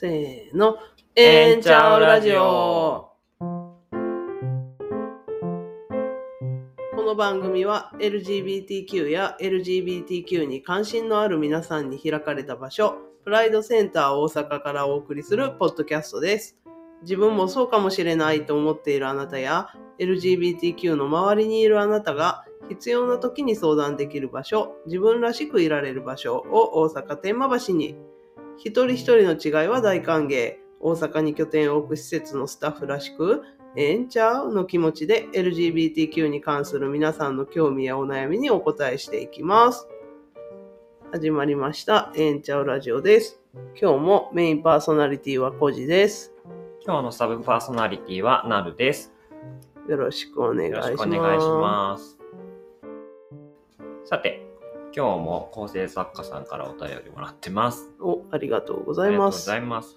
せーの。えんちゃうラジオ。この番組は LGBTQ や LGBTQ に関心のある皆さんに開かれた場所、プライドセンター大阪からお送りするポッドキャストです。自分もそうかもしれないと思っているあなたや LGBTQ の周りにいるあなたが必要な時に相談できる場所、自分らしくいられる場所を大阪天満橋に一人一人の違いは大歓迎。大阪に拠点を置く施設のスタッフらしく、ええんちゃうの気持ちで LGBTQ に関する皆さんの興味やお悩みにお答えしていきます。始まりました。ええんちゃうラジオです。今日もメインパーソナリティはコジです。今日のサブパーソナリティはなるです。よろしくお願いしよろます。しくお願いします。さて、今日も構成作家さんからお便りもらってます。お、ありがとうごあざいますりがとうござ。います。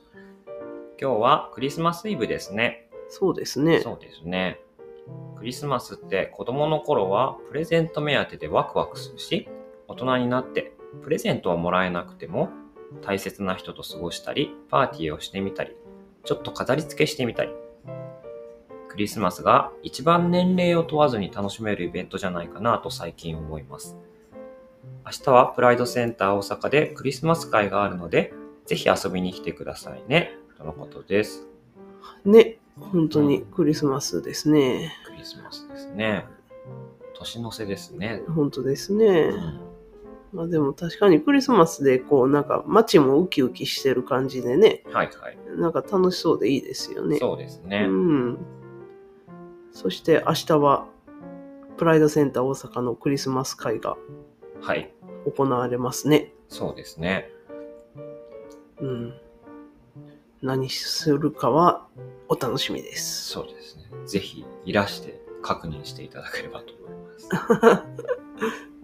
今日はクリスマスイブですね。そうですね。そうですね。クリスマスって子供の頃はプレゼント目当てでワクワクするし、大人になってプレゼントはもらえなくても大切な人と過ごしたり、パーティーをしてみたり、ちょっと飾り付けしてみたり。クリスマスが一番年齢を問わずに楽しめるイベントじゃないかなと最近思います。明日はプライドセンター大阪でクリスマス会があるので、ぜひ遊びに来てくださいね。とのことです。ね、本当にクリスマスですね。クリスマスですね。年の瀬ですね。本当ですうね。ん、まあでも確かにクリスマスでこうなんか街もウキウキしてる感じでね、はいはい。なんか楽しそうでいいですよね。そうですね。うん。そして明日はプライドセンター大阪のクリスマス会がはい。行われますね。そうですね。うん。何するかはお楽しみです。そうですね。ぜひいらして確認していただければと思います。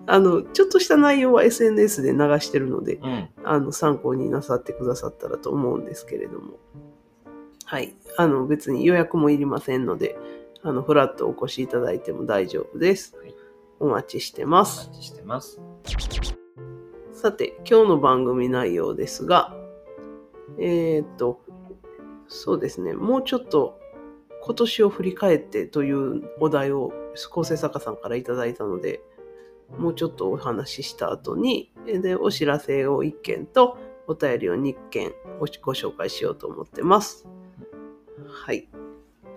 あの、ちょっとした内容は SNS で流してるので、うん。あの、参考になさってくださったらと思うんですけれども。はい。あの、別に予約もいりませんので、あの、フラッとお越しいただいても大丈夫です。はいお待ちしてまおす。待ちしてます。さて、今日の番組内容ですが、えーっと、そうですね、もうちょっと今年を振り返ってというお題を構成作家さんからいただいたので、もうちょっとお話しした後に、えで、お知らせを1件とお便りを2件ごご紹介しようと思ってます。はい。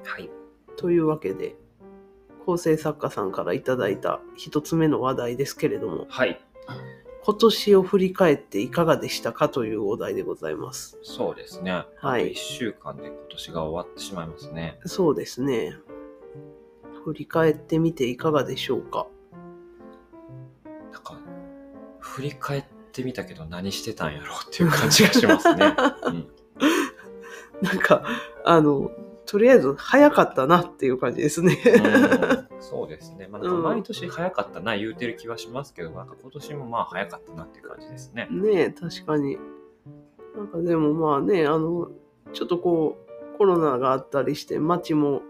はい。というわけで、構成作家さんからいただいた一つ目の話題ですけれども、はい。今年を振り返っていかがでしたかというお題でございます。そうですね。はいあと1週間で今年が終わってしまいますね。そうですね。振り返ってみていかがでしょうか？なんか、振り返ってみたけど何してたんやろうっていう感じがしますね。うん。なんか、あの、とりあえず早かったなっていう感じですね。うんそうですね。まあ、毎年早かったな言うてる気はしますけど、なんか今年もまあ早かったなっていう感じですね。ねえ、確かに。なんかでもまあね、あの、ちょっとこう、コロナがあったりして、街も、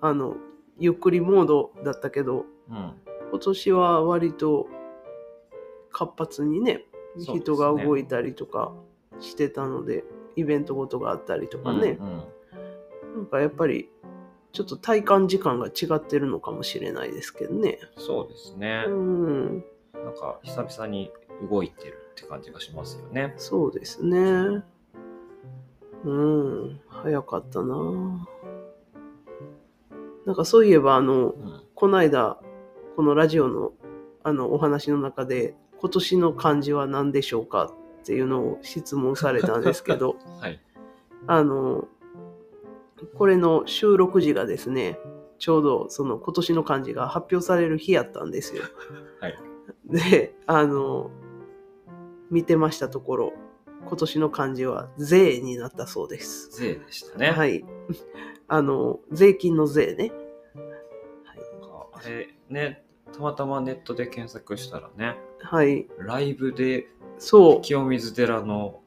あの、ゆっくりモードだったけど、うん。今年は割と活発にね人が動いたりとかしてたのでイベントごとがあったりとかね、うんうんなんかやっぱりちょっと体感時間が違ってるのかもしれないですけどね。そうですねう。ん、なんか久々に動いてるって感じがしますよね。そうですね。うん、早かったな。なんかそういえばあのうん。この間このラジオのあのお話の中で今年の漢字は何でしょうかっていうのを質問されたんですけど はい。あのこれの収録時がですねちょうどその今年の漢字が発表される日やったんですよ。はい。であの見てましたところ今年の漢字は「税」になったそうです。税でしたね。。はいい。あの税金の税ね。あれね、たまたまネットで検索したらね、はい。ライブでそう。清水寺の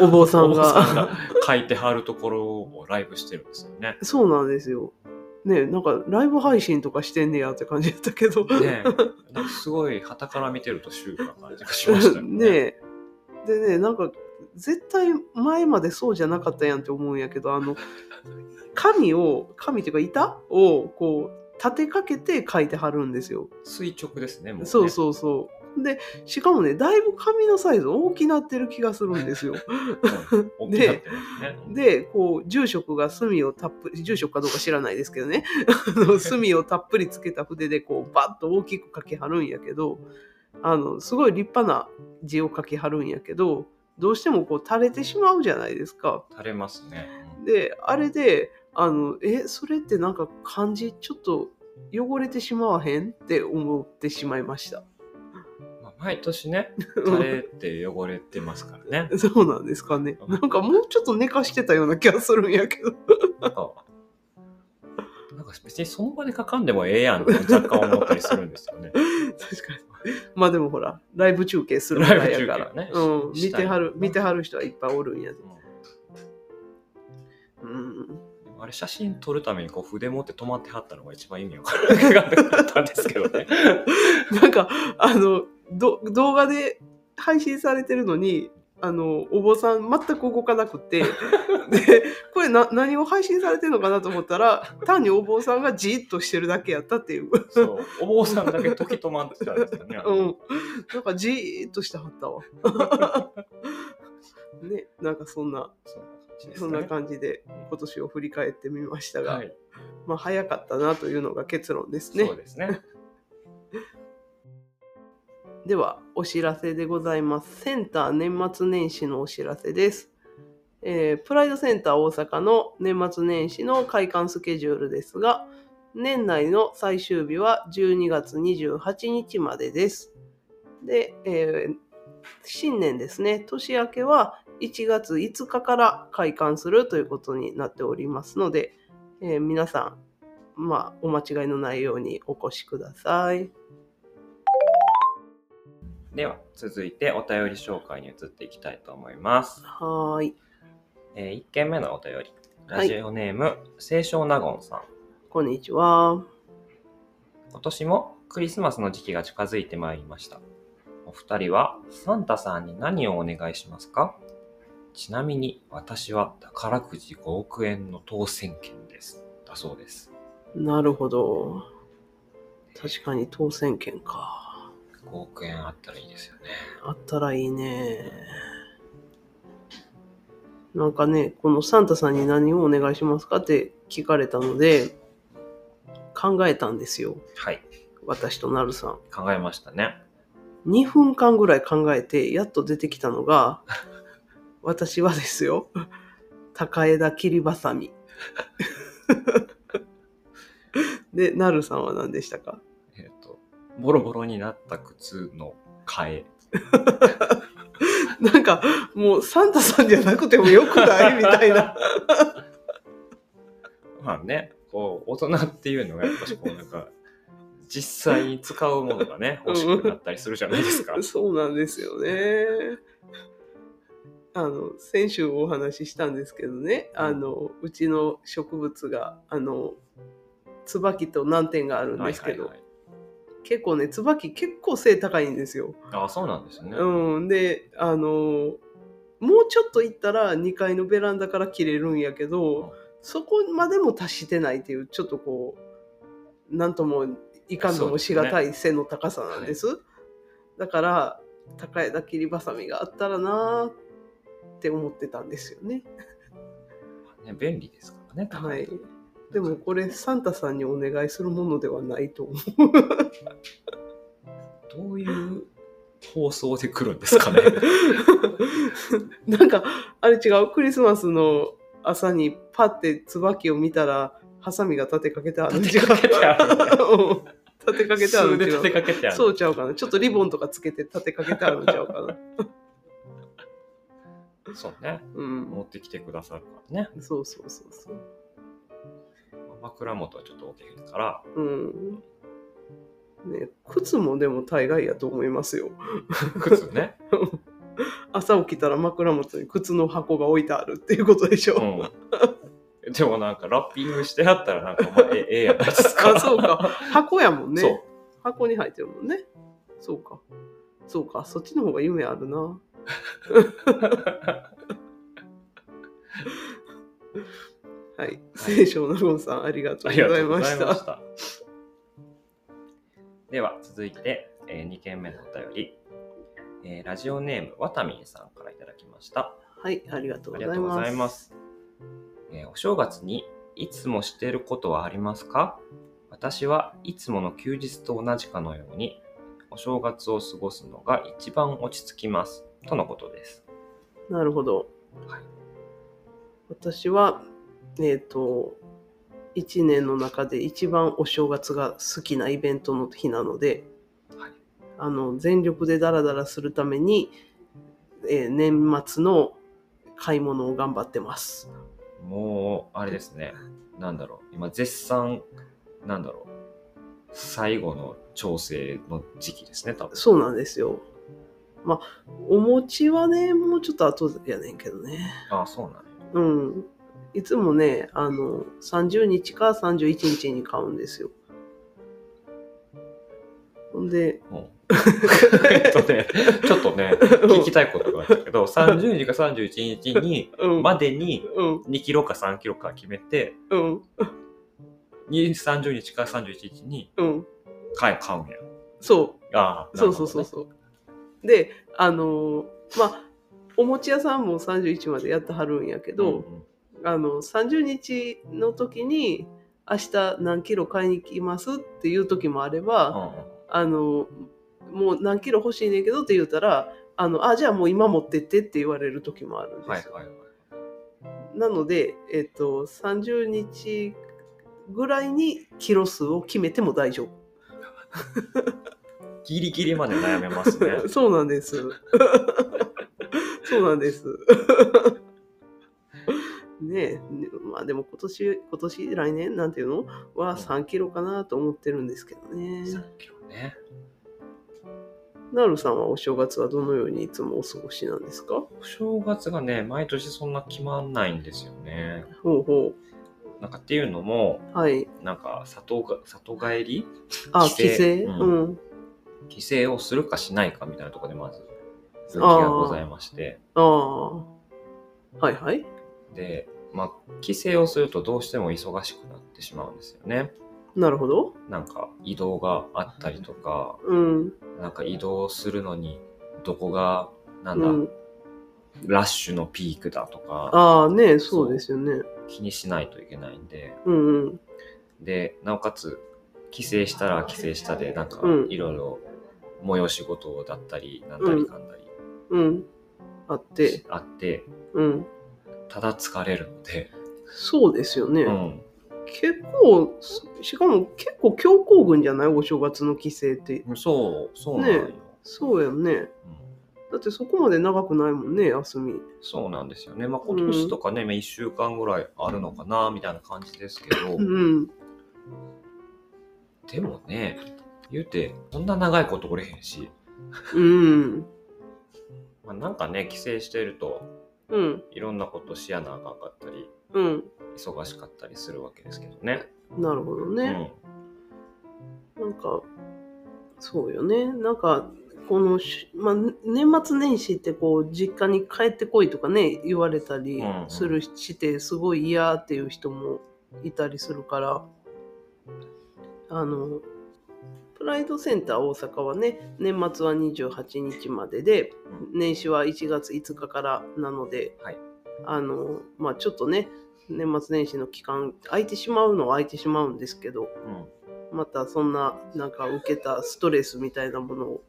お お坊さんがが。書いてはるところをライブしてるんですよね。そうなんですよ。ねなんかライブ配信とかしてんねやって感じだったけど。ねえ、なんかすごい旗から見てるとシュールな感じがしましたよね。ねえでね、なんか絶対前までそうじゃなかったやんって思うんやけどあの紙を紙っていうか板をこう立てかけて書いてはるんですよ。垂直ですね、もう、ね。そうそうそう。でしかもねだいぶ紙のサイズ大きなってる気がするんですよ。うん。大きなってますね。でこう住職が墨をたっぷり住職かどうか知らないですけどね 墨をたっぷりつけた筆でこうバッと大きく書きはるんやけどあのすごい立派な字を書きはるんやけどどうしてもこう垂れてしまうじゃないですか。垂れますね。うんであれであのえそれってなんか漢字ちょっと汚れてしまわへんって思ってしまいました。まあ、毎年ね、垂れて汚れてますからね。そうなんですかね。なんかもうちょっと寝かしてたような気がするんやけど。なんか、なんか別にその場で書かんでもええやんって若干思ったりするんですよね。確かに。まあでもほら、ライブ中継するぐらいやから。ねうん、し見てはる見てはる人はいっぱいおるんやで。うんあれ写真撮るためにこう筆持って止まってはったのが一番意味わからなかったんですけどね。なんか、あの、ど動画で配信されてるのに、あの、お坊さん全く動かなくて、で、これな何を配信されてるのかなと思ったら、単にお坊さんがじーっとしてるだけやったっていう。そう、お坊さんだけ時止まってたんですよね。うん。なんかじーっとしてはったわ。ね、なんかそんな、そんな感じですね。そんな感じで今年を振り返ってみましたが、はい、まあ早かったなというのが結論ですねそう。ですね。ではお知らせでございます。センター年末年始のお知らせです。えープライドセンター大阪の年末年始の開館スケジュールですが、年内の最終日は12月28日までです。で、えー新年ですね、年明けは1月5日から開館するということになっておりますので、えー皆さん、まあ、お間違いのないようにお越しください。では、続いてお便り紹介に移っていきたいと思います。はーい。え1件目のお便り。はいラジオネーム、清少納言さん。こんにちは。今年もクリスマスの時期が近づいてまいりました。お二人はサンタさんに何をお願いしますか？ちなみに私は宝くじ5億円の当選券です。だそうです。なるほど。確かに当選券か。5億円あったらいいですよね。あったらいいね。なんかね、このサンタさんに何をお願いしますかって聞かれたので、考えたんですよ。はい。私となるさん。考えましたね。2分間ぐらい考えて、やっと出てきたのが、私はですよ。高枝切りばさみ。で、なるさんは何でしたか？えっ、と、ボロボロになった靴の替え。なんか、もうサンタさんじゃなくてもよくないみたいな。まあね、こう、大人っていうのがやっぱしこうなんか、実際に使うものがね、欲しくなったりするじゃないですか。そうなんですよね。あの、先週お話ししたんですけどね、あの、うちの植物が、あの、椿と難点があるんですけど、はいはいはい結構ね、椿結構背高いんですよ。あそうなんですね。うん。で、あの、もうちょっと行ったら2階のベランダから切れるんやけど、そこまでも達してないっていう、ちょっとこう、なんともいかんともしがたい背の高さなんです。だから、高枝切りばさみがあったらなーって思ってたんですよね。ね便利ですからね。はい。でもこれ、サンタさんにお願いするものではないと思う。どういう放送で来るんですかね。なんか、あれ違う、クリスマスの朝にパッて椿を見たら、ハサミが立てかけてある立てかけてある立てかけてある 立てかけてある。そうちゃうかな。ちょっとリボンとかつけて立てかけてあるんちゃうかな。そうね。うん。持ってきてくださるからね。そうそうそうそう。枕元はちょっと大きいから、うん。ね、靴もでも大概やと思いますよ。靴ね。朝起きたら枕元に靴の箱が置いてあるっていうことでしょ。うん。でもなんかラッピングしてあったらなんかまあええええやないですか？あ、そうか。箱やもんね。そう。箱に入ってるもんね。そうか。そうか。そっちの方が夢あるな。はい。聖書のゴンさん、ありがとうあございました。した。では、続いて、え2件目のお便り。えーラジオネーム、わたみんさんからいただきました。はい、ありがとうあございます。ます。えーお正月にいつもしていることはありますか？私はいつもの休日と同じかのように、お正月を過ごすのが一番落ち着きます。とのことです。なるほど。はい私は、えっ、と、1年の中で一番お正月が好きなイベントの日なので、はいあの全力でダラダラするために、えー年末の買い物を頑張ってます。もう、あれですね。なんだろう。今、絶賛、なんだろう。最後の調整の時期ですね、多分。そうなんですよ。まあ、お餅はね、もうちょっと後やねんけどね。ああ、そうなんや。うん。いつもね、あの、30日か31日に買うんですよ。ほんで、うんえっとね、ちょっとね、聞きたいことがあったけど、30日か31日に、うん、までにうん、2キロか3キロか決めて、うん、2 30日か31日にうん。買買買うんや。そう。ああ、そうそうそうそう。で、あのーまあ、お餅屋さんも31までやってはるんやけうど、んうんあの、30日の時に、明日何キロ買いに行きますっていう時もあれば、あの、もう何キロ欲しいねんけどって言ったら、あの、あ、じゃあもう今持ってってって言われる時もあるんですよ。はいはいはい。なので、えっと、30日ぐらいにキロ数を決めても大丈夫。ギリギリまで悩めますね。そうなんです。そうなんです。ねまあでも今年、今年、来年、なんていうの？は3キロかなと思ってるんですけどね。3キロね。ナルさんはお正月はどのようにいつもお過ごしなんですか？お正月がね、毎年そんな決まんないんですよね。ほうほなんかっていうのも、う。はい。なんか里が里帰り？あ、帰省？帰省？ううんん。帰省をするかしないかみたいなところでまず分岐がございまして。ああ。はいはい。で、まあ、帰省をするとどうしても忙しくなってしまうんですよね。なるほど。なんか移動があったりとか、うん。なんか移動するのにどこが、なうんだ、ん、ラッシュのピークだとかああね、そうですよね。気にしないといけないんで、うんうん。で、なおかつ帰省したら帰省したで、なんかうんいろいろ催し事だったり、なんだりかんだりうん。あって。あって、うん。ただ疲れるので、そうですよね。うん、結構、しかも結構強行軍じゃない？お正月の帰省って。そう、そうなんよ。ねそうやね。うんだってそこまで長くないもんね、休み。そうなんですよね。まあ、今年とかね、まあ1週間ぐらいあるのかな、みたいな感じですけど、うん。でもね、言うて、こんな長いことおれへんし、うん。まあ、なんかね、帰省してると、うん。いろんなことしやなあかんかったり、うん。忙しかったりするわけですけどね。なるほどうね。ん。なんか、そうよね。なんか、このし、まあ、年末年始ってこう、実家に帰ってこいとかね、言われたりうんうんするして、すごい嫌っていう人もいたりするから、あの、プライドセンター大阪はね、年末は28日までで、年始は1月5日からなので、はいあの、まあちょっとね、年末年始の期間、空いてしまうのは空いてしまうんですけど、うん。またそんななんか受けたストレスみたいなものを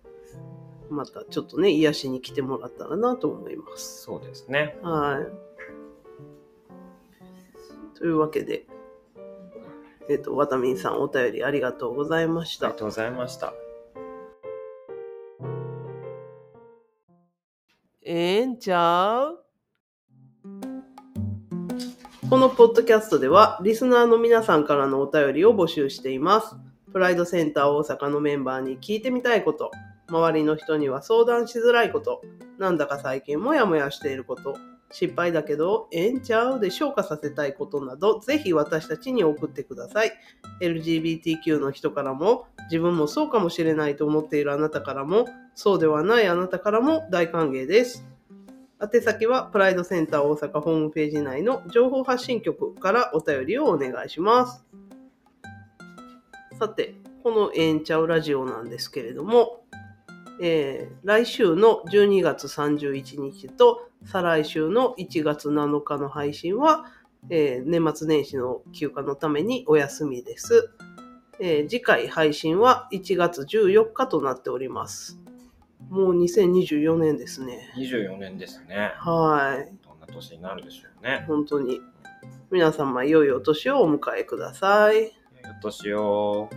またちょっとね癒しに来てもらったらなと思います。そうですね。はい。というわけで、えっ、と、ワタミンさんお便りありがとうございましたありが。とうございました。ええんちゃう？このポッドキャストではリスナーの皆さんからのお便りを募集しています。プライドセンター大阪のメンバーに聞いてみたいこと、周りの人には相談しづらいこと、なんだか最近モヤモヤしていること、失敗だけどええんちゃうで消化させたいことなど、ぜひ私たちに送ってください。LGBTQ の人からも、自分もそうかもしれないと思っているあなたからも、そうではないあなたからも大歓迎です。宛先はプライドセンター大阪ホームページ内の情報発信局からお便りをお願いします。さて、このえんちゃうラジオなんですけれども、えー来週の12月31日と再来週の1月7日の配信は、えー年末年始の休暇のためにお休みです。えー次回配信は1月14日となっております。もう2024年ですね。24年ですね。はい。どんな年になるでしょうね。本当に。皆様、良いお年をお迎えください。よっとしよう。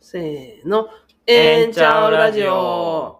せーの。えんちゃうラジオ。